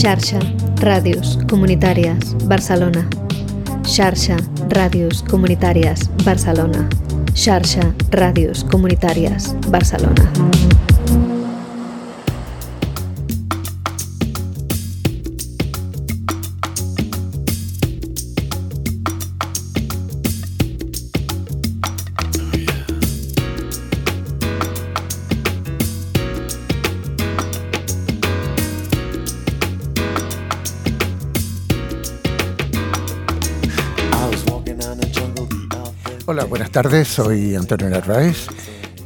Xarxa, Ràdios Comunitàries, Barcelona. Xarxa, Ràdios Comunitàries, Barcelona. Xarxa, Ràdios Comunitàries, Barcelona. Tardes. Soy Antonio Narváez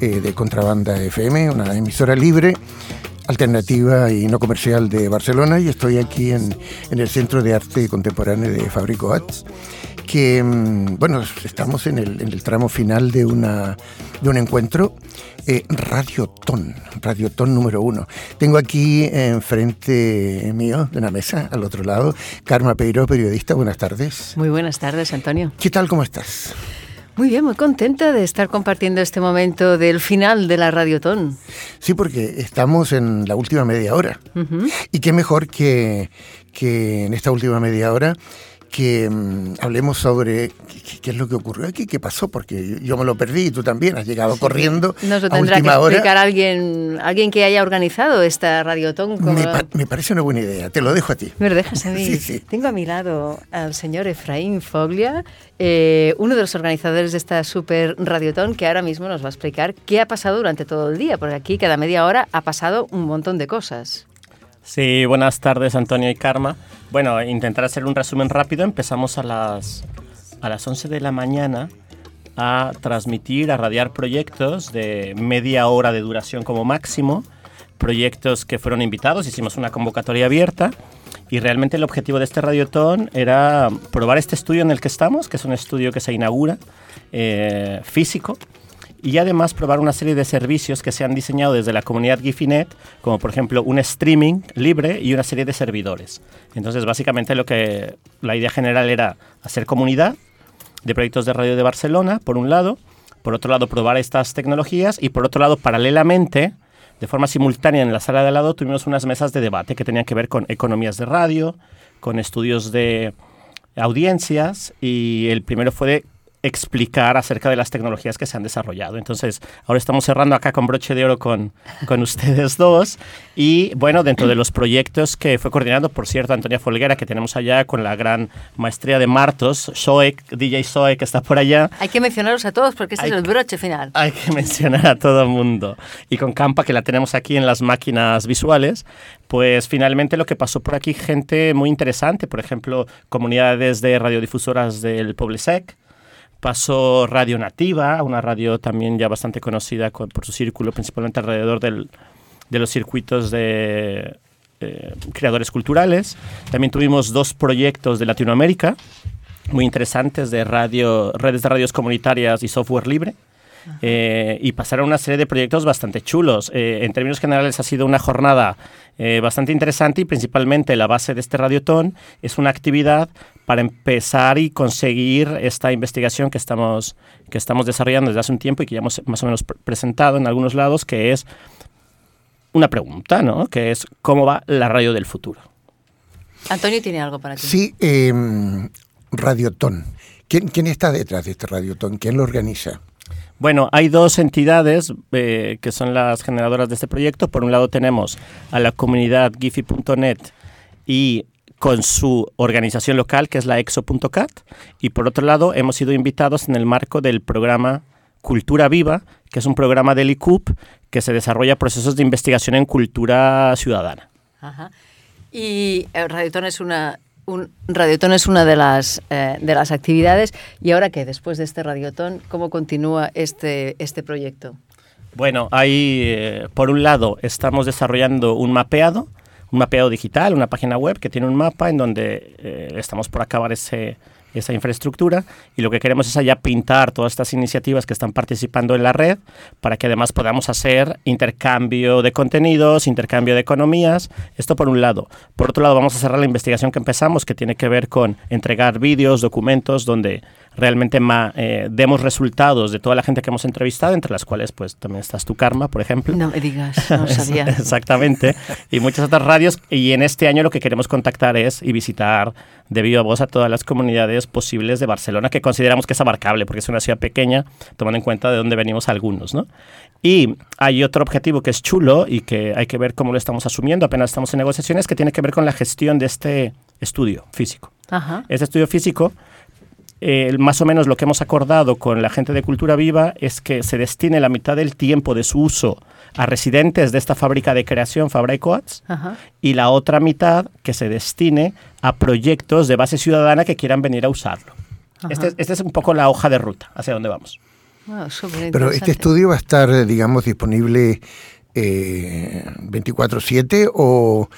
eh, de Contrabanda FM, una emisora libre, alternativa y no comercial de Barcelona y estoy aquí en, en el Centro de Arte Contemporáneo de Fabrico Arts que, mm, bueno, estamos en el, en el tramo final de, una, de un encuentro eh, Radiotón, Radiotón número uno. Tengo aquí enfrente mío, de una mesa, al otro lado, Karma Peiro, periodista. Buenas tardes. Muy buenas tardes, Antonio. ¿Qué tal? ¿Cómo estás? Muy bien, muy contenta de estar compartiendo este momento del final de la Radiotón. Sí, porque estamos en la última media hora. Y qué mejor que, que en esta última media hora que mm, hablemos sobre qué, es lo que ocurrió aquí, qué pasó, porque yo, me lo perdí y tú también has llegado corriendo. Nos lo tendrá que explicar alguien, alguien que haya organizado esta radiotón. Me, me, parece una buena idea, te lo dejo a ti. ¿Me lo dejas a mí? Sí, sí. Tengo a mi lado al señor Efraín Foglia, eh, uno de los organizadores de esta super radiotón, que ahora mismo nos va a explicar qué ha pasado durante todo el día, porque aquí cada media hora ha pasado un montón de cosas. Sí, buenas tardes Antonio y Karma. Bueno, intentar hacer un resumen rápido. Empezamos a las, a las 11 de la mañana a transmitir, a radiar proyectos de media hora de duración como máximo, proyectos que fueron invitados, hicimos una convocatoria abierta y realmente el objetivo de este radiotón era probar este estudio en el que estamos, que es un estudio que se inaugura eh, físico y además probar una serie de servicios que se han diseñado desde la comunidad Gifinet, como por ejemplo un streaming libre y una serie de servidores. Entonces, básicamente lo que la idea general era hacer comunidad de proyectos de radio de Barcelona, por un lado, por otro lado probar estas tecnologías y por otro lado paralelamente de forma simultánea en la sala de al lado tuvimos unas mesas de debate que tenían que ver con economías de radio, con estudios de audiencias y el primero fue de explicar acerca de las tecnologías que se han desarrollado. Entonces, ahora estamos cerrando acá con broche de oro con, con ustedes dos. Y bueno, dentro de los proyectos que fue coordinado, por cierto, Antonia Folguera, que tenemos allá con la gran maestría de Martos, Soek, DJ Soek, que está por allá. Hay que mencionarlos a todos porque ese es el broche final. Hay que mencionar a todo el mundo. Y con Campa, que la tenemos aquí en las máquinas visuales, pues finalmente lo que pasó por aquí, gente muy interesante, por ejemplo, comunidades de radiodifusoras del Poblesec, pasó Radio Nativa, una radio también ya bastante conocida por su círculo, principalmente alrededor del, de los circuitos de eh, creadores culturales. También tuvimos dos proyectos de Latinoamérica muy interesantes de radio, redes de radios comunitarias y software libre. Eh, y pasaron una serie de proyectos bastante chulos. Eh, en términos generales ha sido una jornada bastante interesante y principalmente la base de este radiotón es una actividad para empezar y conseguir esta investigación que estamos, que estamos desarrollando desde hace un tiempo y que ya hemos más o menos presentado en algunos lados, que es una pregunta, ¿no? Que es cómo va la radio del futuro. Antonio tiene algo para ti. Sí, eh, Radiotón. ¿Quién, ¿Quién, está detrás de este Radiotón? ¿Quién lo organiza? Bueno, hay dos entidades eh, que son las generadoras de este proyecto. Por un lado tenemos a la comunidad gifi.net y con su organización local, que es la exo.cat, y por otro lado hemos sido invitados en el marco del programa Cultura Viva, que es un programa del ICUP que se desarrolla procesos de investigación en cultura ciudadana. Ajá. Y el Radiotón es una, un Radiotón es una de las, eh, de las actividades. ¿Y ahora qué? Después de este Radiotón, ¿cómo continúa este, este proyecto? Bueno, ahí, eh, por un lado, estamos desarrollando un mapeado un mapeado digital, una página web que tiene un mapa en donde eh, estamos por acabar ese, esa infraestructura y lo que queremos es allá pintar todas estas iniciativas que están participando en la red para que además podamos hacer intercambio de contenidos, intercambio de economías, esto por un lado. Por otro lado vamos a cerrar la investigación que empezamos que tiene que ver con entregar vídeos, documentos donde realmente eh, demos resultados de toda la gente que hemos entrevistado, entre las cuales pues también estás tu Karma, por ejemplo. No me digas, no sabía. Exactamente. Y muchas otras radios. Y en este año lo que queremos contactar es y visitar de viva voz a todas las comunidades posibles de Barcelona, que consideramos que es abarcable, porque es una ciudad pequeña, tomando en cuenta de dónde venimos algunos, ¿no? Y hay otro objetivo que es chulo y que hay que ver cómo lo estamos asumiendo, apenas estamos en negociaciones, que tiene que ver con la gestión de este estudio físico. Este estudio físico eh, más o menos lo que hemos acordado con la gente de Cultura Viva es que se destine la mitad del tiempo de su uso a residentes de esta fábrica de creación, Fabra y Coats, y la otra mitad que se destine a proyectos de base ciudadana que quieran venir a usarlo. Esta este es un poco la hoja de ruta hacia dónde vamos. Pero este estudio va a estar, eh, digamos, disponible eh, 24/7 o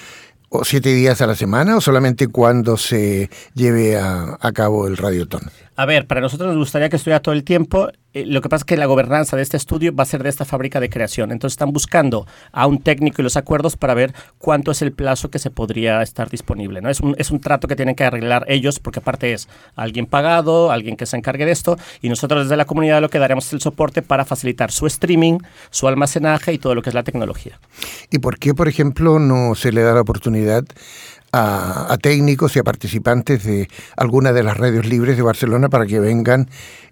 o siete días a la semana o solamente cuando se lleve a, a cabo el radiotón? A ver, para nosotros nos gustaría que estuviera todo el tiempo. Eh, lo que pasa es que la gobernanza de este estudio va a ser de esta fábrica de creación. Entonces están buscando a un técnico y los acuerdos para ver cuánto es el plazo que se podría estar disponible. ¿no? Es, un, es un trato que tienen que arreglar ellos porque aparte es alguien pagado, alguien que se encargue de esto y nosotros desde la comunidad lo que daremos es el soporte para facilitar su streaming, su almacenaje y todo lo que es la tecnología. ¿Y por qué, por ejemplo, no se le da la oportunidad a, técnicos y a participantes de alguna de las radios libres de Barcelona para que vengan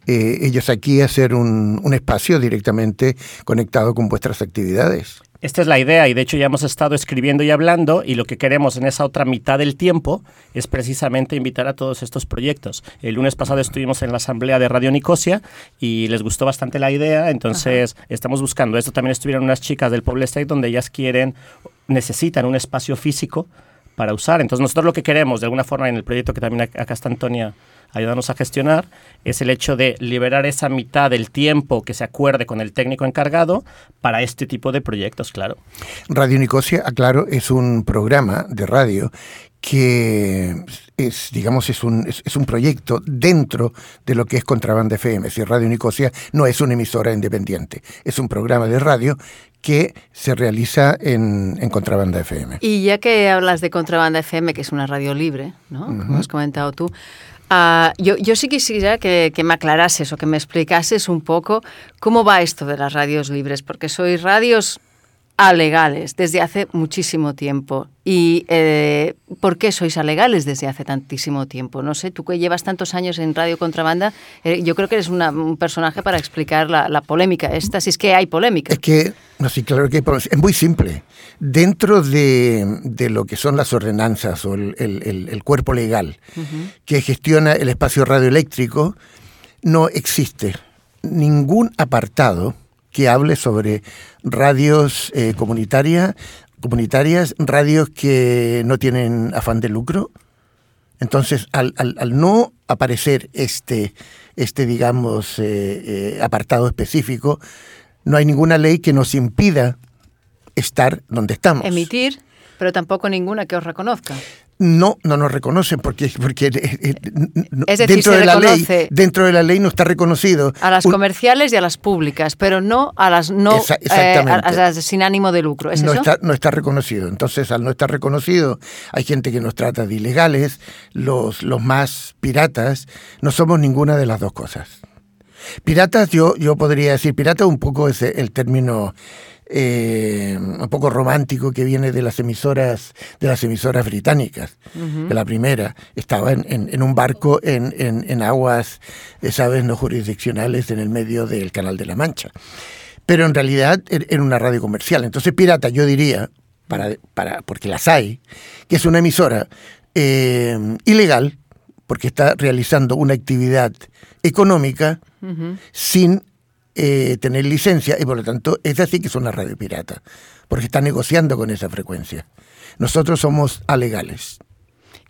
eh, ellos aquí a hacer un, un espacio directamente conectado con vuestras actividades. Esta es la idea y de hecho ya hemos estado escribiendo y hablando y lo que queremos en esa otra mitad del tiempo es precisamente invitar a todos estos proyectos. El lunes pasado estuvimos en la asamblea de Radio Nicosia y les gustó bastante la idea, entonces estamos buscando esto. También estuvieron unas chicas del Pueblo State donde ellas quieren, necesitan un espacio físico para usar. Entonces nosotros lo que queremos, de alguna forma en el proyecto que también acá está Antonia ayudándonos a gestionar, es el hecho de liberar esa mitad del tiempo que se acuerde con el técnico encargado para este tipo de proyectos, claro. Radio Nicosia, aclaro, es un programa de radio que es, digamos, es un, es, un proyecto dentro de lo que es Contrabanda FM. Si Radio Nicosia no es una emisora independiente, es un programa de radio que se realiza en, en, Contrabanda FM. Y ya que hablas de Contrabanda FM, que es una radio libre, ¿no? Como has comentado tú, uh, yo, yo, sí quisiera que, que, me aclarases o que me explicases un poco cómo va esto de las radios libres, porque sois radios alegales desde hace muchísimo tiempo. ¿Y eh, por qué sois alegales desde hace tantísimo tiempo? No sé, tú que llevas tantos años en Radio Contrabanda, eh, yo creo que eres un personaje para explicar la, polémica esta, si es que hay polémica. Es que, no, sí, claro que hay Es muy simple. Dentro de, de lo que son las ordenanzas o el, el, el cuerpo legal que gestiona el espacio radioeléctrico, no existe ningún apartado que hable sobre radios eh, comunitarias, radios que no tienen afán de lucro. Entonces, al, no aparecer este, este digamos, eh, eh, apartado específico, no hay ninguna ley que nos impida estar donde estamos. Emitir, pero tampoco ninguna que os reconozca. No, no nos reconocen porque, porque eh, eh, dentro de la ley dentro de la ley no está reconocido a las comerciales y a las públicas, pero no a las no eh, sin ánimo de lucro. no está no está reconocido. Entonces, al no estar reconocido, hay gente que nos trata de ilegales, los los más piratas no somos ninguna de las dos cosas. Piratas, yo yo podría decir pirata un poco es el término eh, un poco romántico que viene de las emisoras de las emisoras británicas. De la primera estaba en, un barco en, aguas eh, sabes no jurisdiccionales en el medio del canal de la Mancha. Pero en realidad er, era una radio comercial. Entonces pirata yo diría para, para porque las hay que es una emisora eh, ilegal porque está realizando una actividad económica sin eh, tener licencia y por lo tanto es así que es una radio pirata, porque está negociando con esa frecuencia. Nosotros somos alegales.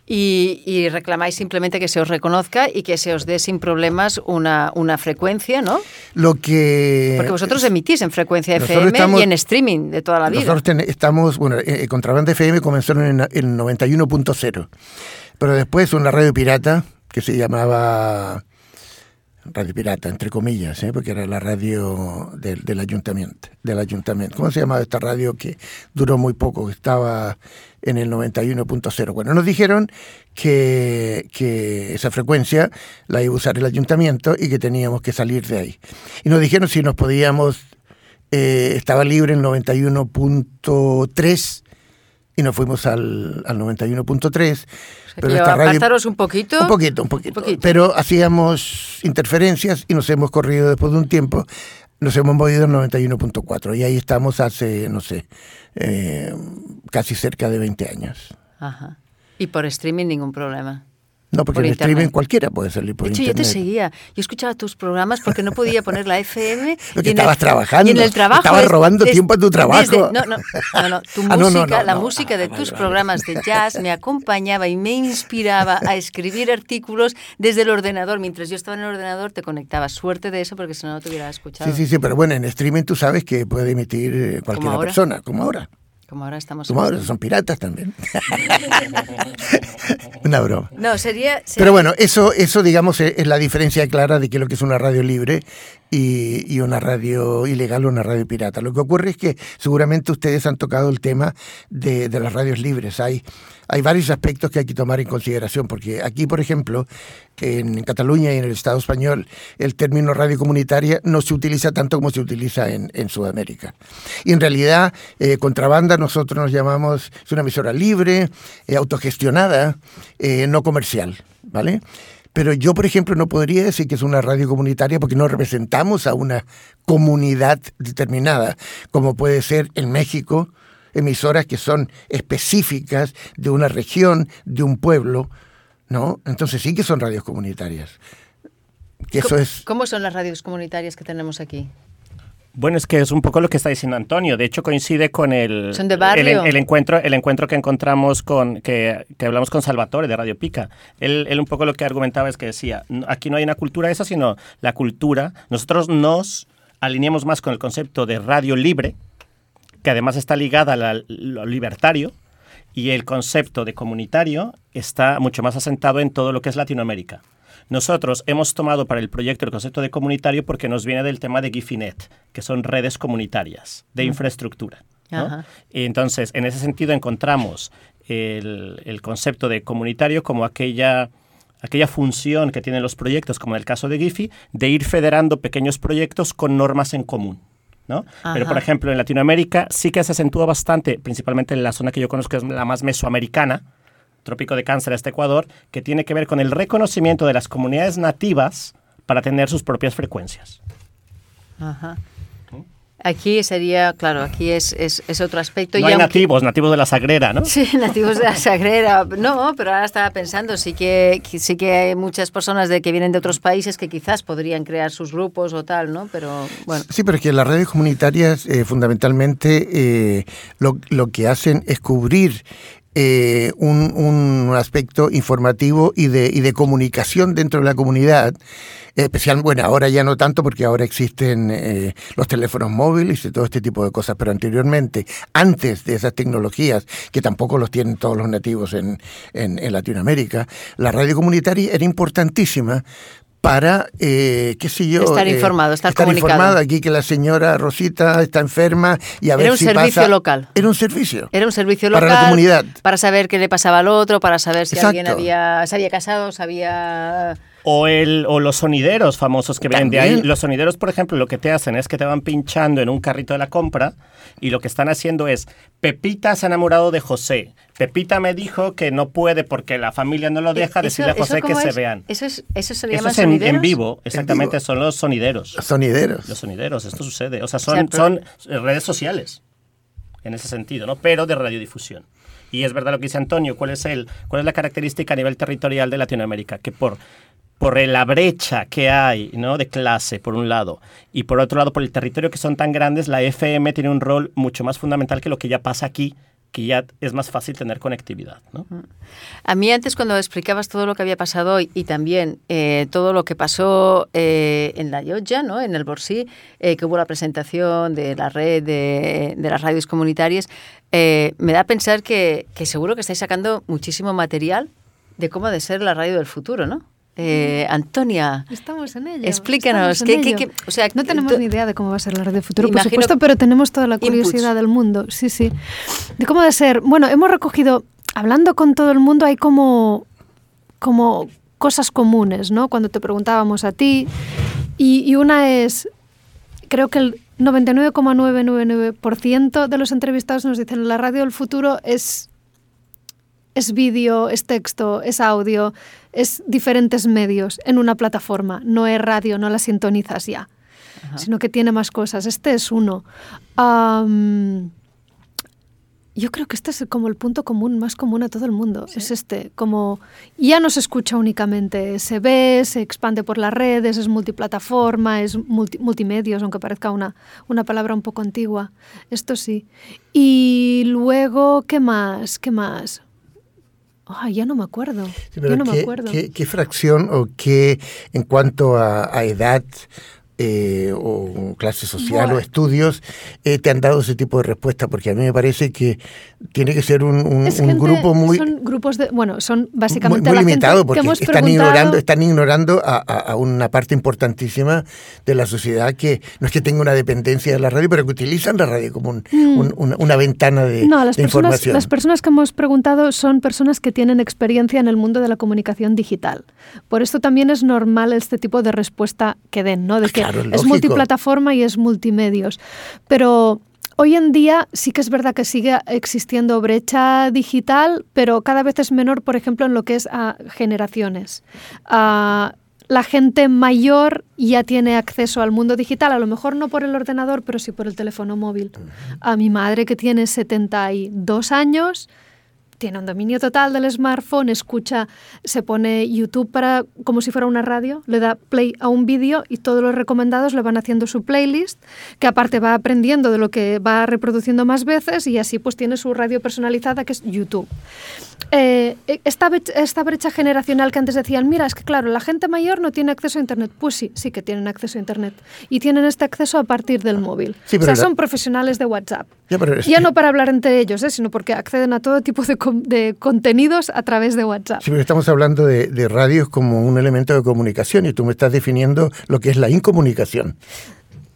Y, reclamáis simplemente que se os reconozca y que se os dé sin problemas una, una frecuencia, ¿no? Lo que... Porque vosotros emitís en frecuencia FM y en streaming de toda la vida. Nosotros estamos, bueno, eh, Contrabanda FM comenzó en el 91.0, pero después una radio pirata que se llamaba radio pirata, entre comillas, ¿eh? porque era la radio del, ayuntamiento, del ayuntamiento. ¿Cómo se llamaba esta radio que duró muy poco, que estaba en el 91.0? Bueno, nos dijeron que, que, esa frecuencia la iba a usar el ayuntamiento y que teníamos que salir de ahí. Y nos dijeron si nos podíamos, eh, estaba libre en 91.3 y nos fuimos al, al 91.3. pero radio, un poquito. Un poquito, un poquito. Pero hacíamos interferencias y nos hemos corrido después de un tiempo. Nos hemos movido al 91.4 y ahí estamos hace, no sé, eh, casi cerca de 20 años. Ajá. Y por streaming ningún problema. No, porque en streaming cualquiera puede salir por de hecho, internet. yo te seguía. Yo escuchaba tus programas porque no podía poner la FM. Porque estabas el, trabajando. Y en el trabajo. Estabas robando des, tiempo a tu trabajo. Desde, no, no, no, no, Tu ah, música, no, no, la música de tus programas de jazz me acompañaba y me inspiraba a escribir artículos desde el ordenador. Mientras yo estaba en el ordenador te conectaba. Suerte de eso porque si no, no te hubiera escuchado. Sí, sí, sí, pero bueno, en streaming tú sabes que puede emitir cualquier persona, como ahora. Como ahora estamos. Como ahora son piratas también. una broma. No, sería, sería, Pero bueno, eso, eso digamos es la diferencia clara de que lo que es una radio libre y, y, una radio ilegal o una radio pirata. Lo que ocurre es que seguramente ustedes han tocado el tema de, de las radios libres. Hay, hay varios aspectos que hay que tomar en consideración, porque aquí, por ejemplo, en Cataluña y en el Estado español, el término radio comunitaria no se utiliza tanto como se utiliza en, Sudamérica. Y en realidad, eh, Contrabanda nosotros nos llamamos, es una emisora libre, eh, autogestionada, eh, no comercial, ¿vale? Pero yo, por ejemplo, no podría decir que es una radio comunitaria porque no representamos a una comunidad determinada, como puede ser en México, emisoras que son específicas de una región, de un pueblo, ¿no? Entonces sí que son radios comunitarias. Que eso ¿Cómo, es... ¿Cómo son las radios comunitarias que tenemos aquí? Bueno, es que es un poco lo que está diciendo Antonio. De hecho, coincide con el, ¿Son de barrio? el, el, encuentro, el encuentro que encontramos con, que, que, hablamos con Salvatore de Radio Pica. Él, él un poco lo que argumentaba es que decía, aquí no hay una cultura esa, sino la cultura. Nosotros nos alineamos más con el concepto de radio libre, que además está ligada al lo libertario, y el concepto de comunitario está mucho más asentado en todo lo que es Latinoamérica. Nosotros hemos tomado para el proyecto el concepto de comunitario porque nos viene del tema de Gifinet, que son redes comunitarias de infraestructura. ¿no? Y entonces, en ese sentido, encontramos el, el, concepto de comunitario como aquella, aquella función que tienen los proyectos, como en el caso de Gifi, de ir federando pequeños proyectos con normas en común. ¿No? Pero, por ejemplo, en Latinoamérica sí que se acentúa bastante, principalmente en la zona que yo conozco, que es la más mesoamericana, trópico de cáncer hasta Ecuador, que tiene que ver con el reconocimiento de las comunidades nativas para tener sus propias frecuencias. Ajá. Aquí sería, claro, aquí es, es, es otro aspecto. No y hay aunque, nativos, nativos de la Sagrera, ¿no? Sí, nativos de la Sagrera. No, pero ahora estaba pensando, sí que, sí que hay muchas personas de que vienen de otros países que quizás podrían crear sus grupos o tal, ¿no? Pero bueno. Sí, pero es que las redes comunitarias eh, fundamentalmente eh, lo, lo que hacen es cubrir eh, un, un, aspecto informativo y de, y de, comunicación dentro de la comunidad. Especial, bueno, ahora ya no tanto porque ahora existen eh, los teléfonos móviles y todo este tipo de cosas, pero anteriormente, antes de esas tecnologías, que tampoco los tienen todos los nativos en, en, en Latinoamérica, la radio comunitaria era importantísima para, eh, qué sé yo... Estar informado, estar, estar aquí que la señora Rosita está enferma y a ver Era un si servicio pasa... local. Era un servicio. Era un servicio local. Para la comunidad. Para saber qué le pasaba al otro, para saber si Exacto. alguien había, se había casado, se había... O, el, o los sonideros famosos que vienen de ahí. Los sonideros, por ejemplo, lo que te hacen es que te van pinchando en un carrito de la compra y lo que están haciendo es, Pepita se ha enamorado de José. Pepita me dijo que no puede porque la familia no lo deja ¿Eso, decirle a José que es? se vean. ¿Eso, es, eso se le Eso es en, vivo, exactamente, En vivo. son los sonideros. Los sonideros. Los sonideros, esto sucede. O sea, son, O sea, pero- son redes sociales en ese sentido, ¿no? Pero de radiodifusión. Y es verdad lo que dice Antonio, ¿cuál es, el, cuál es la característica a nivel territorial de Latinoamérica? Que por, por la brecha que hay ¿no? de clase, por un lado, y por otro lado, por el territorio que son tan grandes, la FM tiene un rol mucho más fundamental que lo que ya pasa aquí, que ya es más fácil tener conectividad. ¿no? A mí antes cuando explicabas todo lo que había pasado hoy y también eh, todo lo que pasó eh, en la Llotja, ¿no? en el Borsí, eh, que hubo la presentación de la red de, las radios comunitarias, me da a pensar que, que seguro que estáis sacando muchísimo material de cómo ha de ser la radio del futuro, ¿no? Eh, Antonia, Estamos en ello. explícanos. en ¿qué, ello. qué- qué- o sea, No tenemos tú- ni idea de cómo va a ser la red de futuro, por supuesto, pero tenemos toda la inputs. curiosidad del mundo. Sí, sí. De cómo va a ser. Bueno, hemos recogido, hablando con todo el mundo, hay como, como cosas comunes, ¿no? Cuando te preguntábamos a ti. Y, y una es, creo que el 99,999% de los entrevistados nos dicen la radio del futuro es es vídeo, es texto, es audio, es diferentes medios en una plataforma. No es radio, no la sintonizas ya, sino que tiene más cosas. Este es uno. Yo creo que este es como el punto común, más común a todo el mundo. Es este, como ya no se escucha únicamente, se ve, se expande por las redes, es multiplataforma, es multi- multimedios, aunque parezca una, una palabra un poco antigua. Esto sí. Y luego, ¿qué más? ¿Qué más? Ay, ya no me acuerdo. Sí, ya no me ¿qué, acuerdo. qué- qué fracción o qué en cuanto a, a edad eh, o clase social o estudios eh, te han dado ese tipo de respuesta? Porque a mí me parece que tiene que ser un, un- Es un gente- grupo muy, Son grupos de. Bueno, son muy, básicamente muy la limitado gente que porque hemos están preguntado- ignorando, están ignorando a, a- a una parte importantísima de la sociedad que no es que tenga una dependencia de la radio, pero que utilizan la radio como un- un- una, una ventana de, Mm. No, las de personas, información. las personas que hemos preguntado son personas que tienen experiencia en el mundo de la comunicación digital. Por esto también es normal este tipo de respuesta que den, ¿no? De que Claro, es lógico. multiplataforma y es multimedios. Pero hoy en día sí que es verdad que sigue existiendo brecha digital, pero cada vez es menor, por ejemplo, en lo que es a generaciones. Ah, la gente mayor ya tiene acceso al mundo digital, a lo mejor no por el ordenador, pero sí por el teléfono móvil. A mi madre que tiene 72 años, tiene un dominio total del smartphone, escucha, se pone YouTube para como si fuera una radio, le da play a un vídeo y todos los recomendados le van haciendo su playlist, que aparte va aprendiendo de lo que va reproduciendo más veces y así pues tiene su radio personalizada que es YouTube. Eh, esta, brech- esta brecha generacional que antes decían, mira, es que claro, la gente mayor no tiene acceso a Internet. Pues sí, sí que tienen acceso a Internet. Y tienen este acceso a partir del móvil. Sí, o sea, la- son profesionales de WhatsApp. Ya, es- Ya no para hablar entre ellos, ¿eh? sino porque acceden a todo tipo de contenidos a través de WhatsApp. Sí, pero estamos hablando de, de radios como un elemento de comunicación y tú me estás definiendo lo que es la incomunicación.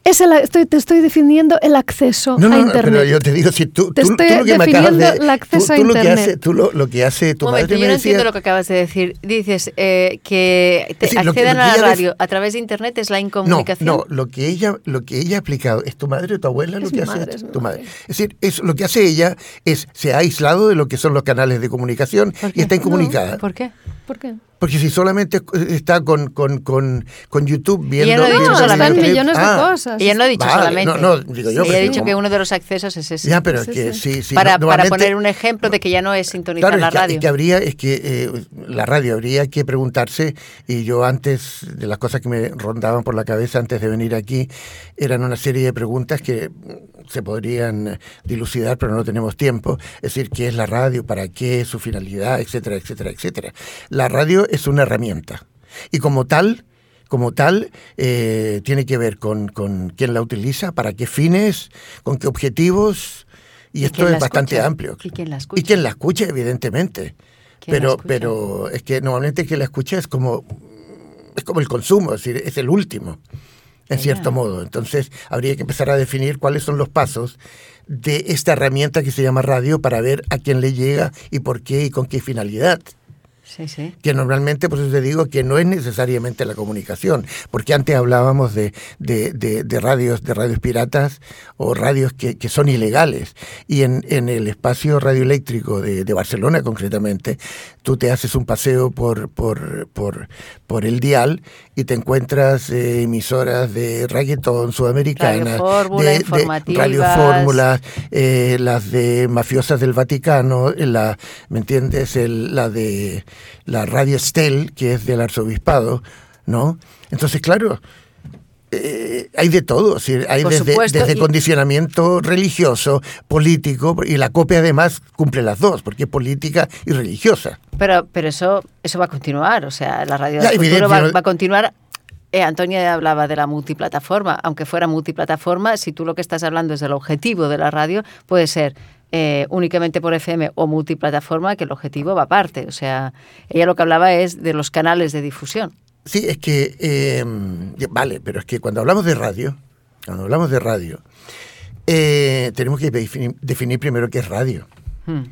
Es el- estoy, te estoy definiendo el acceso No, a no, no, Internet. pero yo te digo, si tú, Te tú, estoy tú lo que me acabas de... el acceso tú, a tú lo que Internet. hace, tú lo, lo que hace tu momento, madre yo me no decía... entiendo lo que acabas de decir. Dices eh, que te decir, que- que a la radio a través de Internet es la No, incomunicación. no, lo que ella, lo que ella ha explicado, ¿es tu madre o tu abuela lo que mi hace? madre, es tu madre. madre. Es decir, es, lo que hace ella es, se ha aislado de lo que son los canales de comunicación ¿Por y está incomunicada. ¿Por qué? ¿Por qué? Porque si solamente está con, con, con, con YouTube viendo... Ella no ha dicho solamente. millones de Ah, cosas. Ella no ha dicho Vale, solamente. no, no, digo yo, Ella ha dicho como- que uno de los accesos es ese. Ya, pero Sí, que sí. sí, para, no- para poner un ejemplo de que ya no es sintonizar Claro, la es radio. es que habría, es que eh, la radio habría que preguntarse, y yo antes, de las cosas que me rondaban por la cabeza antes de venir aquí, eran una serie de preguntas que se podrían dilucidar, pero no tenemos tiempo. Es decir, ¿qué es la radio? ¿Para qué? ¿Su finalidad? Etcétera, etcétera, etcétera. La radio es una herramienta. Y como tal, como tal, eh, tiene que ver con, con quién la utiliza, para qué fines, con qué objetivos, y, ¿Y esto es bastante escucha? amplio. ¿Y quién la escucha? Y quien la escuche, evidentemente. ¿Quién la Pero, pero es que normalmente quien la escucha es como, es como el consumo, es decir, es el último, en cierto modo. Entonces, habría que empezar a definir cuáles son los pasos de esta herramienta que se llama radio para ver a quién le llega y por qué y con qué finalidad Sí, sí. que normalmente, por eso te digo que no es necesariamente la comunicación, porque antes hablábamos de, de, de- de radios, de radios piratas o radios que, que son ilegales. Y en, en el espacio radioeléctrico de, de Barcelona concretamente, tú te haces un paseo por, por, por, por el dial y te encuentras eh, emisoras de reggaetón sudamericanas, de, de informativas. Radio Fórmula, eh, las de mafiosas del Vaticano, eh, la, ¿me entiendes? El- la de la Radio Estel, que es del arzobispado, ¿no? Entonces, claro, eh, hay de todo, es decir, hay desde, supuesto, desde y- condicionamiento religioso, político, y la copia además cumple las dos, porque es política y religiosa. Pero, pero eso, eso va a continuar. O sea, la radio Ya, del futuro va a continuar. Eh, Antonia hablaba de la multiplataforma. Aunque fuera multiplataforma, si tú lo que estás hablando es del objetivo de la radio, puede ser eh, únicamente por FM o multiplataforma, que el objetivo va aparte. O sea, ella lo que hablaba es de los canales de difusión. Sí, es que, eh, vale, pero es que cuando hablamos de radio, cuando hablamos de radio, eh, tenemos que definir, definir, primero qué es radio. Hmm.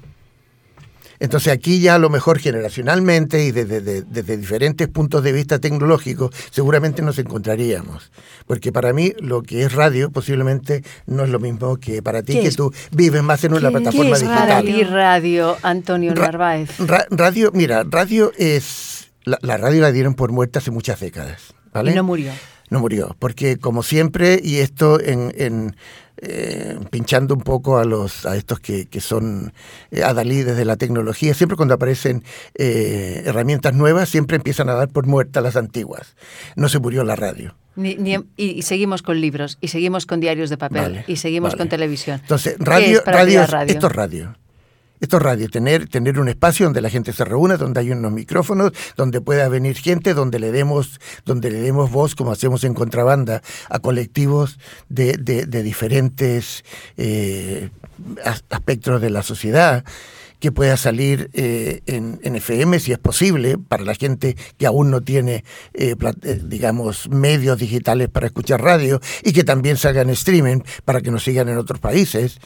Entonces aquí ya a lo mejor generacionalmente y desde, diferentes puntos de vista tecnológicos seguramente nos encontraríamos. Porque para mí lo que es radio posiblemente no es lo mismo que para ti que tú vives más en una plataforma ¿qué es digital. Para ti radio, Antonio Narváez. radio, mira, radio es... La, radio la dieron por muerta hace muchas décadas. ¿vale? Y no murió. No murió, porque como siempre, y esto en eh, pinchando un poco a los a estos que, que son eh, adalides de la tecnología, siempre cuando aparecen eh, herramientas nuevas, siempre empiezan a dar por muertas las antiguas. No se murió la radio. y, seguimos con libros, y seguimos con diarios de papel, y seguimos con televisión. Entonces, radio, radio, radio, esto es radio. Esto es radio, tener, tener un espacio donde la gente se reúna, donde hay unos micrófonos, donde pueda venir gente, donde le demos, donde le demos voz, como hacemos en contrabanda, a colectivos de, diferentes eh, aspectos de la sociedad que pueda salir eh, en, FM si es posible para la gente que aún no tiene, eh, digamos, medios digitales para escuchar radio y que también salgan streaming para que nos sigan en otros países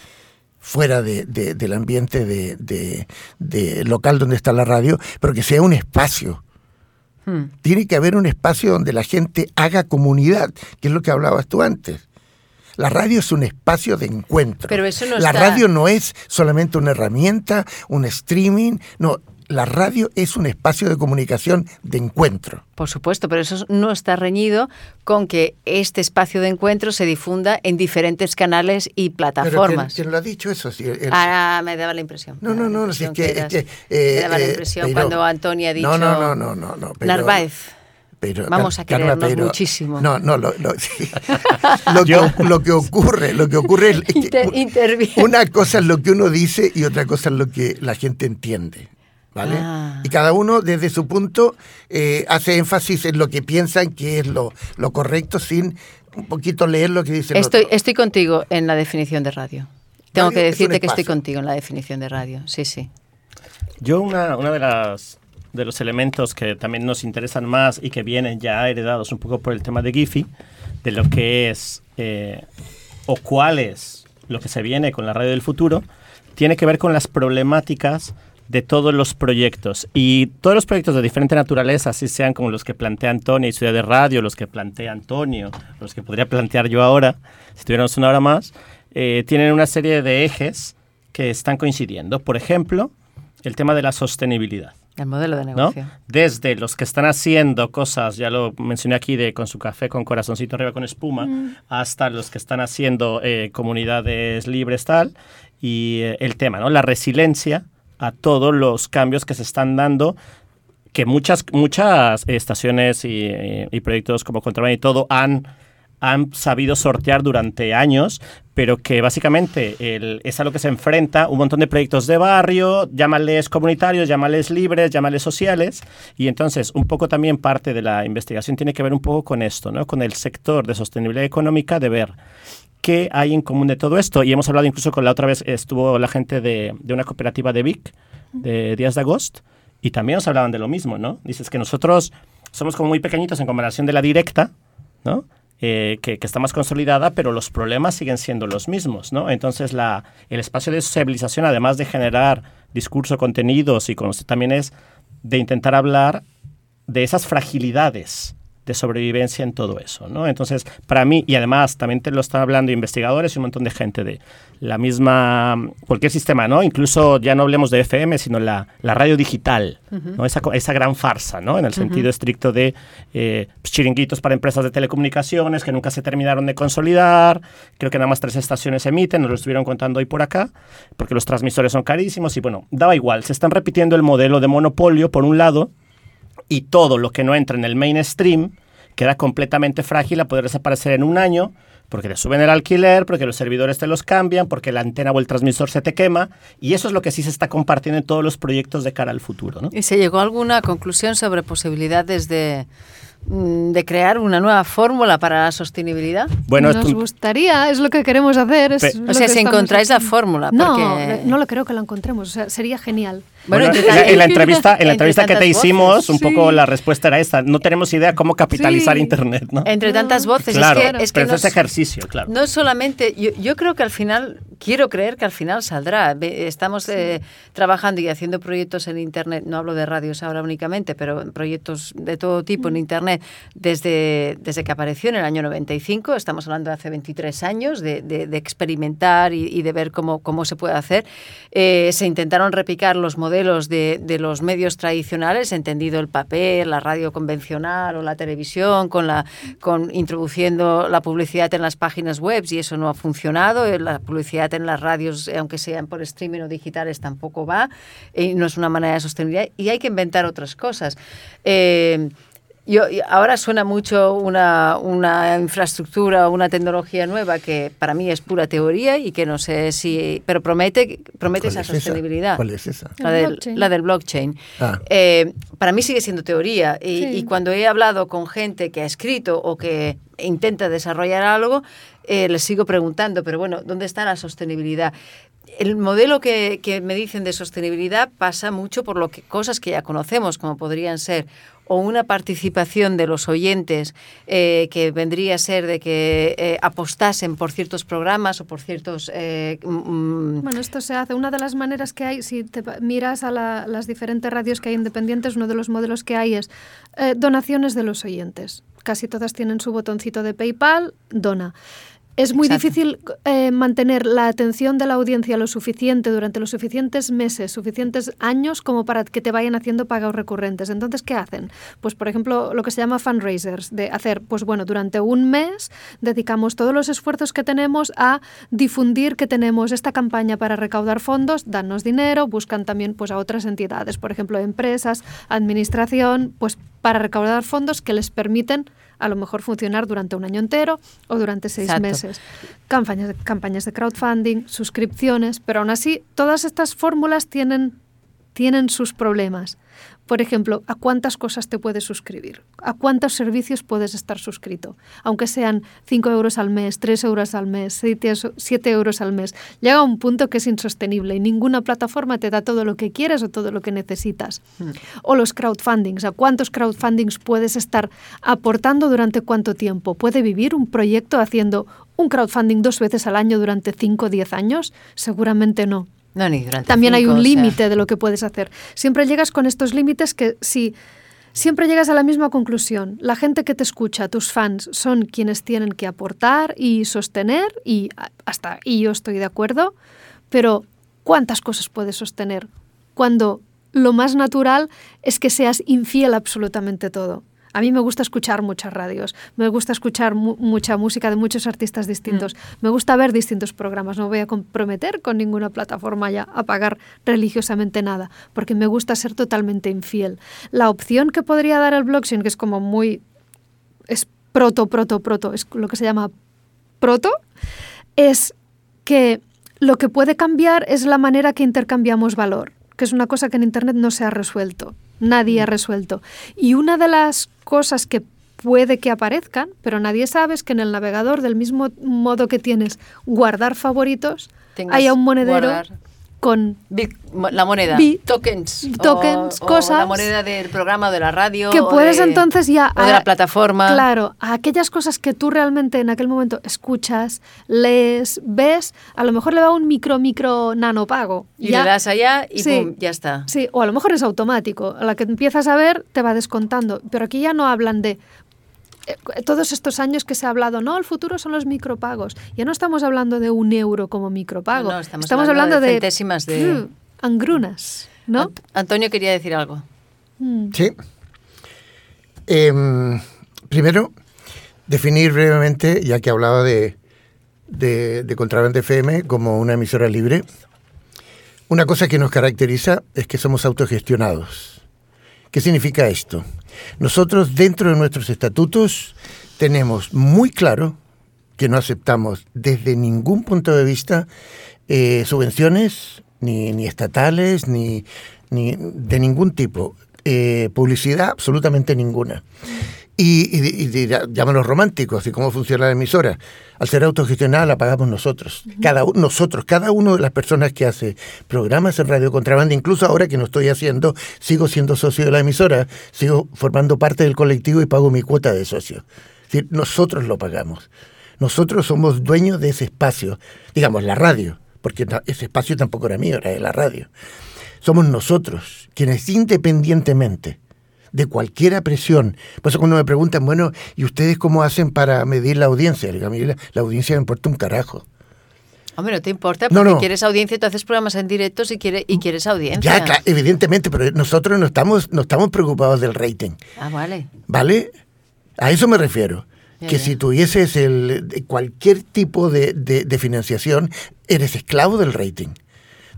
fuera de, del ambiente de, local donde está la radio, pero que sea un espacio. Hmm. Tiene que haber un espacio donde la gente haga comunidad, que es lo que hablabas tú antes. La radio es un espacio de encuentro. Pero eso no la radio no es solamente una herramienta, un streaming, no, la radio es un espacio de comunicación de encuentro. Por supuesto, pero eso no está reñido con que este espacio de encuentro se difunda en diferentes canales y plataformas. ¿quién, lo ha dicho eso? Sí, ah, me daba la impresión. No, no, no, es que, me daba la eh, impresión cuando Antonio ha dicho. No, no, no, no, no. Narváez. Pero, Vamos a querernos muchísimo. No, no, lo, lo, que, lo, que, ocurre, lo que ocurre es que una cosa es lo que uno dice y otra cosa es lo que la gente entiende. ¿Vale? Ah. Y cada uno desde su punto eh, hace énfasis en lo que piensan que es lo, lo correcto sin un poquito leer lo que dice estoy, Estoy contigo en la definición de radio. Tengo que decirte que estoy contigo en la definición de radio, sí, sí. Yo una, una de las de los elementos que también nos interesan más y que vienen ya heredados un poco por el tema de Giphy, de lo que es eh, o cuál es lo que se viene con la radio del futuro, tiene que ver con las problemáticas de todos los proyectos. Y todos los proyectos de diferente naturaleza, así sean como los que plantea Antonio y Ciudad de Radio, los que plantea Antonio, los que podría plantear yo ahora, si tuviéramos una hora más, eh, tienen una serie de ejes que están coincidiendo. Por ejemplo, el tema de la sostenibilidad. El modelo de negocio. Desde los que están haciendo cosas, ya lo mencioné aquí, de con su café con corazoncito arriba con espuma, mm. hasta los que están haciendo eh, comunidades libres tal, y eh, el tema, ¿no? La resiliencia a todos los cambios que se están dando que muchas, muchas estaciones y, proyectos como Contraband y todo han, han sabido sortear durante años, pero que básicamente es a lo que se enfrenta un montón de proyectos de barrio, llámales comunitarios, llámales libres, llámales sociales, y entonces un poco también parte de la investigación tiene que ver un poco con esto, ¿no? con el sector de sostenibilidad económica, de ver qué hay en común de todo esto. Y hemos hablado incluso con la otra vez, estuvo la gente de, de una cooperativa de Vic, de Días de Agosto, y también nos hablaban de lo mismo, ¿no? Dices que nosotros somos como muy pequeñitos en comparación de la directa, ¿no? Eh, que, que, está más consolidada, pero los problemas siguen siendo los mismos, ¿no? Entonces, la, el espacio de sociabilización, además de generar discurso, contenidos y conocer, también es de intentar hablar de esas fragilidades de sobrevivencia en todo eso, ¿no? Entonces, para mí, y además también te lo están hablando investigadores y un montón de gente de la misma, cualquier sistema, ¿no? Incluso ya no hablemos de FM, sino la, la radio digital, ¿no? Esa, esa, gran farsa, ¿no? En el sentido estricto de eh, pues, chiringuitos para empresas de telecomunicaciones que nunca se terminaron de consolidar, creo que nada más tres estaciones emiten, nos lo estuvieron contando hoy por acá, porque los transmisores son carísimos y bueno, daba igual, se están repitiendo el modelo de monopolio por un lado, y todo lo que no entra en el mainstream queda completamente frágil a poder desaparecer en un año porque te suben el alquiler, porque los servidores te los cambian, porque la antena o el transmisor se te quema, y eso es lo que sí se está compartiendo en todos los proyectos de cara al futuro. ¿no? ¿Y se llegó a alguna conclusión sobre posibilidades de, mm, de crear una nueva fórmula para la sostenibilidad? Bueno, Nos tú- gustaría, es lo que queremos hacer. Es Pe- lo O sea, que si encontráis la fórmula, No, porque- no lo creo que la encontremos. O sea, sería genial. Bueno, en, la, en la tantas- entrevista, en la entre entrevista que te tantas hicimos, voces. un poco Sí. la respuesta era esta. No tenemos idea cómo capitalizar Sí. Internet, ¿no? Entre tantas voces, claro, es que, es que pero no es ejercicio, claro. No solamente, yo, yo creo que al final, quiero creer que al final saldrá. Estamos eh, trabajando y haciendo proyectos en Internet, no hablo de radios ahora únicamente, pero proyectos de todo tipo en Internet desde, desde que apareció en el año 95, estamos hablando de hace 23 años, de, de- de experimentar y, y de ver cómo, cómo se puede hacer. Eh, se intentaron replicar los modelos de, de los medios tradicionales, entendido el papel, la radio convencional o la televisión, con la, con introduciendo la publicidad en las páginas web y eso no ha funcionado. Eh, La publicidad en las radios, eh, aunque sean por streaming o digitales, tampoco va. Y no es una manera de sostenibilidad y hay que inventar otras cosas. Eh, yo, ahora suena mucho una, una infraestructura o una tecnología nueva que para mí es pura teoría y que no sé si... Pero promete, promete ¿Cuál esa es esa? sostenibilidad. ¿Cuál es esa? La El del, blockchain. la del blockchain. Ah. Eh, para mí sigue siendo teoría y, Sí. y cuando he hablado con gente que ha escrito o que intenta desarrollar algo, eh, les sigo preguntando, pero bueno, ¿dónde está la sostenibilidad? El modelo que, me dicen de sostenibilidad pasa mucho por lo que, cosas que ya conocemos, como podrían ser o una participación de los oyentes eh, que vendría a ser de que eh, apostasen por ciertos programas o por ciertos eh, Bueno, esto se hace. Una de las maneras que hay, si te miras a la- las diferentes radios que hay independientes, uno de los modelos que hay es donaciones de los oyentes. Casi todas tienen su botoncito de PayPal, dona. Es muy Exacto. difícil eh, mantener la atención de la audiencia lo suficiente durante los suficientes meses, suficientes años como para que te vayan haciendo pagos recurrentes. Entonces, ¿qué hacen? Pues, por ejemplo, lo que se llama fundraisers, de hacer, pues bueno, durante un mes dedicamos todos los esfuerzos que tenemos a difundir que tenemos esta campaña para recaudar fondos, danos dinero, buscan también pues a otras entidades, por ejemplo, empresas, administración, pues para recaudar fondos que les permiten a lo mejor funcionar durante un año entero o durante seis Exacto. meses. Campañas de, campañas de crowdfunding, suscripciones, pero aún así todas estas fórmulas tienen, tienen sus problemas. Por ejemplo, ¿a cuántas cosas te puedes suscribir? ¿A cuántos servicios puedes estar suscrito? Aunque sean 5 euros al mes, 3 euros al mes, 7 euros al mes. Llega un punto que es insostenible y ninguna plataforma te da todo lo que quieres o todo lo que necesitas. O los crowdfundings. ¿A cuántos crowdfundings puedes estar aportando durante cuánto tiempo? ¿Puede vivir un proyecto haciendo un crowdfunding dos veces al año durante 5 o 10 años? Seguramente no. No, ni durante También hay un sea, límite de lo que puedes hacer. Siempre llegas con estos límites que si siempre llegas a la misma conclusión. La gente que te escucha, tus fans, son quienes tienen que aportar y sostener y hasta y yo estoy de acuerdo, pero ¿cuántas cosas puedes sostener cuando lo más natural es que seas infiel absolutamente todo? A mí me gusta escuchar muchas radios, me gusta escuchar mu- mucha música de muchos artistas distintos, me gusta ver distintos programas, no me voy a comprometer con ninguna plataforma ya a pagar religiosamente nada, porque me gusta ser totalmente infiel. La opción que podría dar el blockchain, que es como muy... es proto, proto, proto, es lo que se llama proto, es que lo que puede cambiar es la manera que intercambiamos valor, que es una cosa que en Internet no se ha resuelto, nadie ha resuelto. Y una de las cosas que puede que aparezcan, pero nadie sabe, es que en el navegador, del mismo modo que tienes guardar favoritos, Tengas haya un monedero guardar. Con Bit- la moneda, Bit, tokens, tokens, o- o cosas la moneda del programa de la radio, que o puedes de- entonces ya o de a- la plataforma. Claro, a aquellas cosas que tú realmente en aquel momento escuchas, lees, ves, a lo mejor le va un micro micro nanopago. y Ya- le das allá y Sí. pum, ya está. Sí, o a lo mejor es automático. A la que empiezas a ver te va descontando. Pero aquí ya no hablan de todos estos años que se ha hablado, no, el futuro son los micropagos. Ya no estamos hablando de un euro como micropago. No, no, estamos hablando de centésimas de- mm, angrunas, ¿no? Ant- Antonio quería decir algo. Mm. Sí. Em, primero, definir brevemente, ya que hablaba de, de, de Contraband FM como una emisora libre, una cosa que nos caracteriza es que somos autogestionados. ¿Qué significa esto? Nosotros dentro de nuestros estatutos tenemos muy claro que no aceptamos desde ningún punto de vista eh, subvenciones, ni, ni estatales, ni, ni de ningún tipo. Eh, publicidad, absolutamente ninguna. Y, y, y llámanos románticos, ¿y cómo funciona la emisora? Al ser autogestionada la pagamos nosotros, cada nosotros, cada uno de las personas que hace programas en Radio Contrabanda, incluso ahora que no estoy haciendo, sigo siendo socio de la emisora, sigo formando parte del colectivo y pago mi cuota de socio. Es decir, nosotros lo pagamos. Nosotros somos dueños de ese espacio, digamos, la radio, porque ese espacio tampoco era mío, era de la radio. Somos nosotros quienes independientemente de cualquier presión. Por eso cuando me preguntan, bueno, ¿y ustedes cómo hacen para medir la audiencia? a mí la, audiencia me importa un carajo. Hombre, no te importa, porque quieres audiencia, tú haces programas en directo y, quiere, y quieres audiencia. Ya, claro, evidentemente, pero nosotros no estamos, no estamos preocupados del rating. Ah, vale. ¿Vale? A eso me refiero. que si tuvieses el, cualquier tipo de, de, financiación, eres esclavo del rating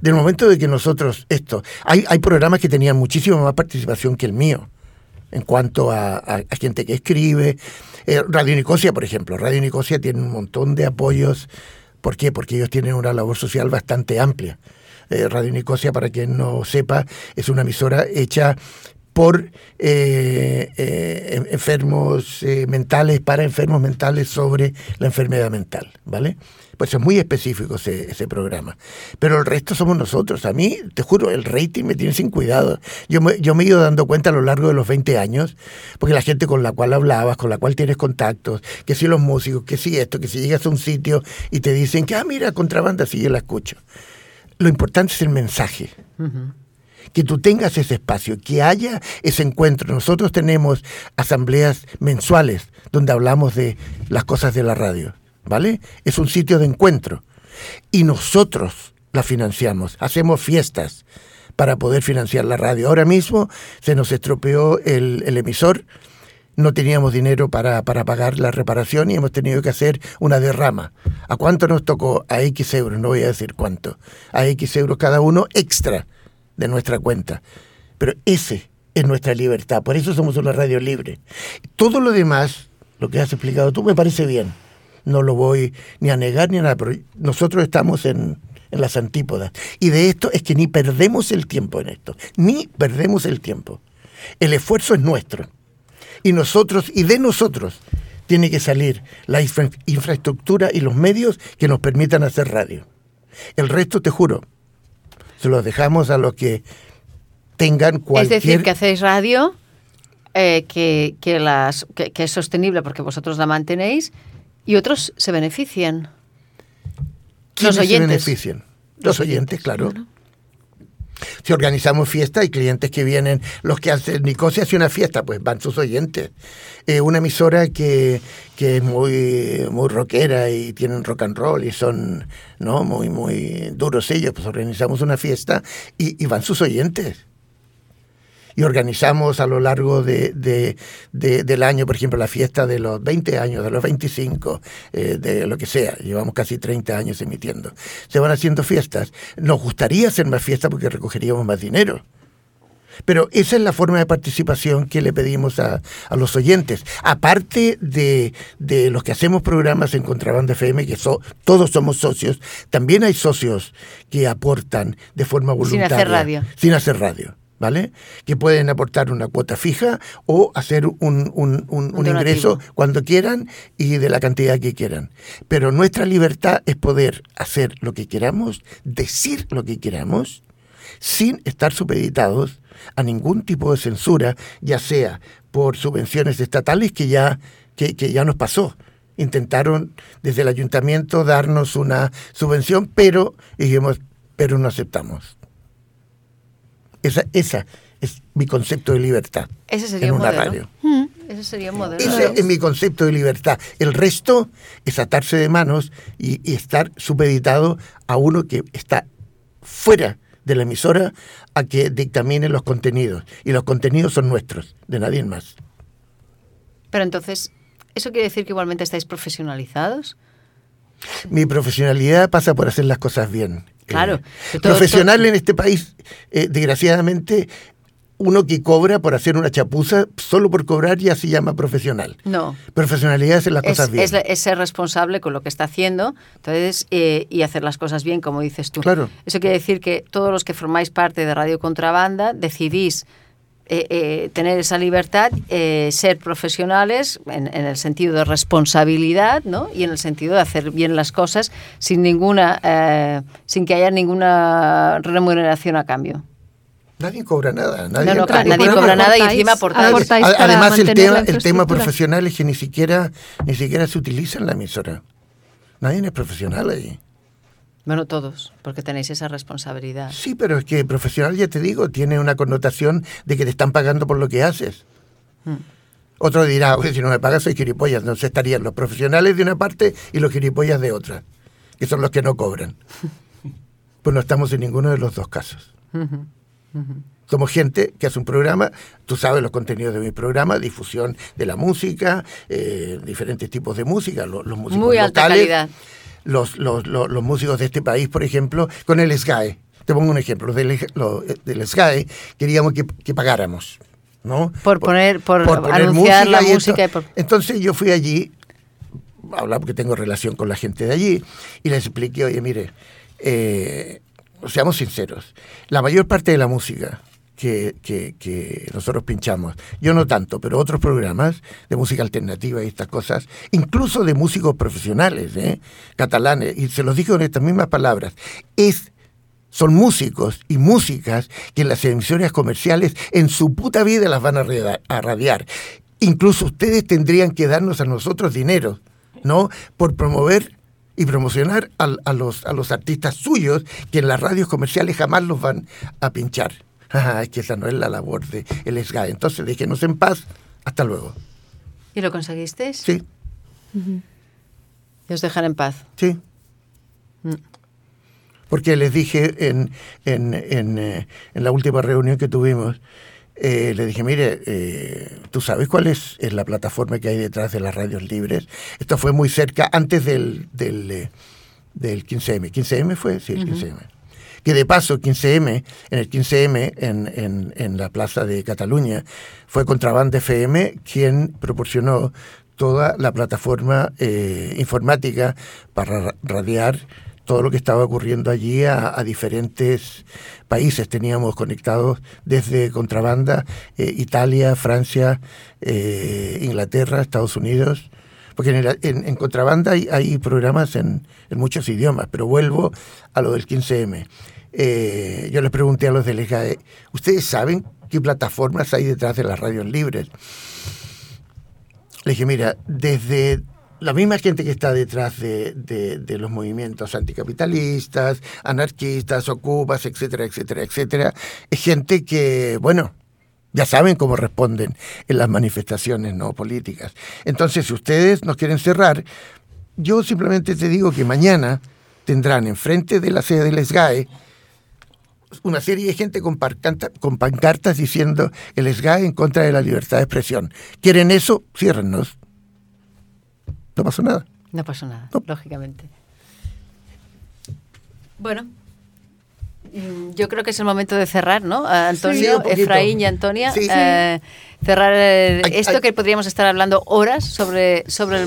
del momento de que nosotros, esto, hay, hay programas que tenían muchísima más participación que el mío en cuanto a, gente que escribe. Eh, Radio Nicosia, por ejemplo. Radio Nicosia tiene un montón de apoyos. ¿Por qué? Porque ellos tienen una labor social bastante amplia. Eh, Radio Nicosia, para quien no sepa, es una emisora hecha por eh, enfermos mentales, para enfermos mentales sobre la enfermedad mental, ¿vale? Pues es muy específico ese, ese, programa. Pero el resto somos nosotros. A mí, te juro, el rating me tiene sin cuidado. Yo me, yo me he ido dando cuenta a lo largo de los 20 años, porque la gente con la cual hablabas, con la cual tienes contactos, que si los músicos, que si esto, que si llegas a un sitio y te dicen que, ah, mira, contrabanda, sí, yo la escucho. Lo importante es el mensaje. que tú tengas ese espacio, que haya ese encuentro. Nosotros tenemos asambleas mensuales donde hablamos de las cosas de la radio. ¿Vale? Es un sitio de encuentro. Y nosotros la financiamos, hacemos fiestas para poder financiar la radio. Ahora mismo se nos estropeó el, emisor, no teníamos dinero para, para, pagar la reparación y hemos tenido que hacer una derrama. ¿A cuánto nos tocó? A X euros, no voy a decir cuánto. A X euros cada uno extra de nuestra cuenta. Pero ese es nuestra libertad, por eso somos una radio libre. Todo lo demás, lo que has explicado tú, me parece bien no lo voy ni a negar ni a nada, pero nosotros estamos en, en las antípodas. Y de esto es que ni perdemos el tiempo en esto, ni perdemos el tiempo. El esfuerzo es nuestro. Y nosotros, y de nosotros, tiene que salir la infraestructura y los medios que nos permitan hacer radio. El resto, te juro, se los dejamos a los que tengan cualquier... Es decir, que hacéis radio eh, que, que, las, que, que es sostenible porque vosotros la mantenéis y otros se benefician. Los oyentes. se benefician? Los, oyentes, claro. Si organizamos fiesta, hay clientes que vienen, los que hacen Nicosia hace una fiesta, pues van sus oyentes. Eh, una emisora que, que, es muy, muy rockera y tienen rock and roll y son no muy, muy duros ellos, pues organizamos una fiesta y, y van sus oyentes y organizamos a lo largo de, del año, por ejemplo, la fiesta de los 20 años, de los 25, eh, de lo que sea. Llevamos casi 30 años emitiendo. Se van haciendo fiestas. Nos gustaría hacer más fiestas porque recogeríamos más dinero. Pero esa es la forma de participación que le pedimos a, a los oyentes. Aparte de, de, los que hacemos programas en Contrabanda FM, que todos somos socios, también hay socios que aportan de forma voluntaria. Sin hacer radio. Sin hacer radio. ¿Vale? Que pueden aportar una cuota fija o hacer un, un, ingreso cuando quieran y de la cantidad que quieran. Pero nuestra libertad es poder hacer lo que queramos, decir lo que queramos, sin estar supeditados a ningún tipo de censura, ya sea por subvenciones estatales que ya, que, que ya nos pasó intentaron desde el ayuntamiento darnos una subvención, pero dijimos, pero no aceptamos. Esa, esa es mi concepto de libertad. Ese sería en una radio. Mm. Ese sería un modelo. Ese es mi concepto de libertad. El resto es atarse de manos y, estar supeditado a uno que está fuera de la emisora a que dictamine los contenidos. Y los contenidos son nuestros, de nadie más. Pero entonces, ¿eso quiere decir que igualmente estáis profesionalizados? Mi profesionalidad pasa por hacer las cosas bien. Claro. Eh, profesional en este país, eh, desgraciadamente, uno que cobra por hacer una chapuza, solo por cobrar ya se llama profesional. No. Profesionalidad es hacer las cosas bien. Es, ser responsable con lo que está haciendo entonces eh, y hacer las cosas bien, como dices tú. Claro. Eso quiere decir que todos los que formáis parte de Radio Contrabanda decidís eh, eh, tener esa libertad, eh, ser profesionales en, en, el sentido de responsabilidad ¿no? y en el sentido de hacer bien las cosas sin, ninguna, sin que haya ninguna remuneración a cambio. Nadie cobra nada. Nadie, no, no, claro, nadie cobra nada y encima aportáis. Además, el tema, el tema profesional es que ni siquiera, ni siquiera se utiliza en la emisora. Nadie es profesional ahí. Bueno, todos, porque tenéis esa responsabilidad. Sí, pero es que profesional, ya te digo, tiene una connotación de que te están pagando por lo que haces. Hmm. Otro dirá, oye, si no me pagas soy gilipollas. Entonces estarían los profesionales de una parte y los gilipollas de otra, que son los que no cobran. pues no estamos en ninguno de los dos casos. Somos gente que hace un programa, tú sabes los contenidos de mi programa, difusión de la música, eh, diferentes tipos de música, los, los músicos Muy alta calidad los, los, los, músicos de este país, por ejemplo, con el SGAE. Te pongo un ejemplo, los del, del SGAE queríamos que, que pagáramos. ¿no? Por poner, por, anunciar la música. Entonces yo fui allí, hablar porque tengo relación con la gente de allí, y les expliqué, oye, mire, eh, seamos sinceros, la mayor parte de la música que, nosotros pinchamos. Yo no tanto, pero otros programas de música alternativa y estas cosas, incluso de músicos profesionales, ¿eh? catalanes, y se los dije con estas mismas palabras, es son músicos y músicas que en las emisiones comerciales en su puta vida las van a, radiar. Incluso ustedes tendrían que darnos a nosotros dinero, ¿no? Por promover y promocionar a, los, a los artistas suyos que en las radios comerciales jamás los van a pinchar. Es que esa no es la labor de el SGAE. Entonces déjenos en paz, hasta luego. ¿Y lo conseguisteis? Sí. ¿Y os dejan en paz? Sí. Mm. Porque les dije en, en, en, eh, en, la última reunión que tuvimos, eh, le dije, mire, eh, ¿tú sabes cuál es, la plataforma que hay detrás de las radios libres? Esto fue muy cerca, antes del, del, del 15M. ¿15M fue? Sí, el 15M que de paso 15M, en el 15M en, en, la Plaza de Cataluña, fue Contraband FM quien proporcionó toda la plataforma eh, informática para radiar todo lo que estaba ocurriendo allí a, diferentes países. Teníamos conectados desde contrabanda eh, Italia, Francia, eh, Inglaterra, Estados Unidos. Porque en, en, contrabanda hay, hay programas en, en, muchos idiomas, pero vuelvo a lo del 15M. Eh, yo les pregunté a los delegados, ¿ustedes saben qué plataformas hay detrás de las radios libres? Le dije, mira, desde la misma gente que está detrás de, los movimientos anticapitalistas, anarquistas, ocupas, etcétera, etcétera, etcétera, es gente que, bueno, ya saben cómo responden en las manifestaciones no políticas. Entonces, si ustedes nos quieren cerrar, yo simplemente te digo que mañana tendrán enfrente de la sede del SGAE una serie de gente con, con pancartas diciendo el SGAE en contra de la libertad de expresión. ¿Quieren eso? Ciérrennos. No pasó nada. No pasó nada, lógicamente. Bueno, mm, yo creo que es el momento de cerrar, ¿no? Antonio, Efraín y Antonia. Eh, cerrar esto que podríamos estar hablando horas sobre, sobre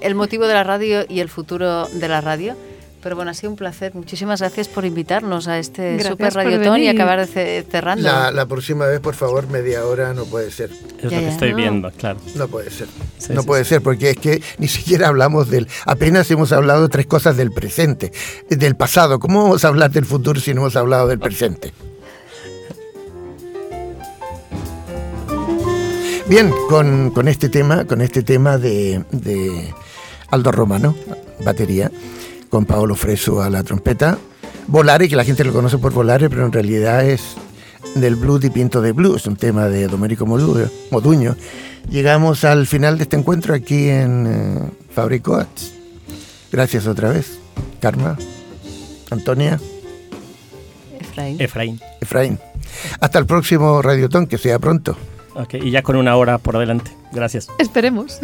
el motivo de la radio y el futuro de la radio. Pero bueno, ha sido un placer. Muchísimas gracias por invitarnos a este Super Radiotón y acabar cerrando. La, próxima vez, por favor, media hora no puede ser. Es lo que estoy viendo, claro. No puede ser. no puede ser, porque es que ni siquiera hablamos del. Apenas hemos hablado tres cosas del presente, del pasado. ¿Cómo vamos a hablar del futuro si no hemos hablado del presente? Bien, con, con este tema, con este tema de, de Aldo Romano, batería con Paolo Freso a la trompeta. Volare, que la gente lo conoce por Volare, pero en realidad es del blues y pinto de blues, un tema de Domenico Moduño. Llegamos al final de este encuentro aquí en eh, Fabricoats. Gracias otra vez, Karma, Antonia. Efraín. Efraín. Efraín. Hasta el próximo Radiotón, que sea pronto. Ok, y ya con una hora por adelante. Gracias. Esperemos.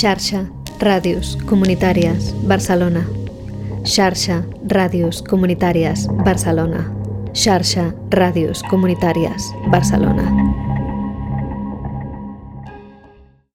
Xarxa, Ràdios Comunitàries, Barcelona. Xarxa, Ràdios Comunitàries, Barcelona. Xarxa, Ràdios Comunitàries, Barcelona.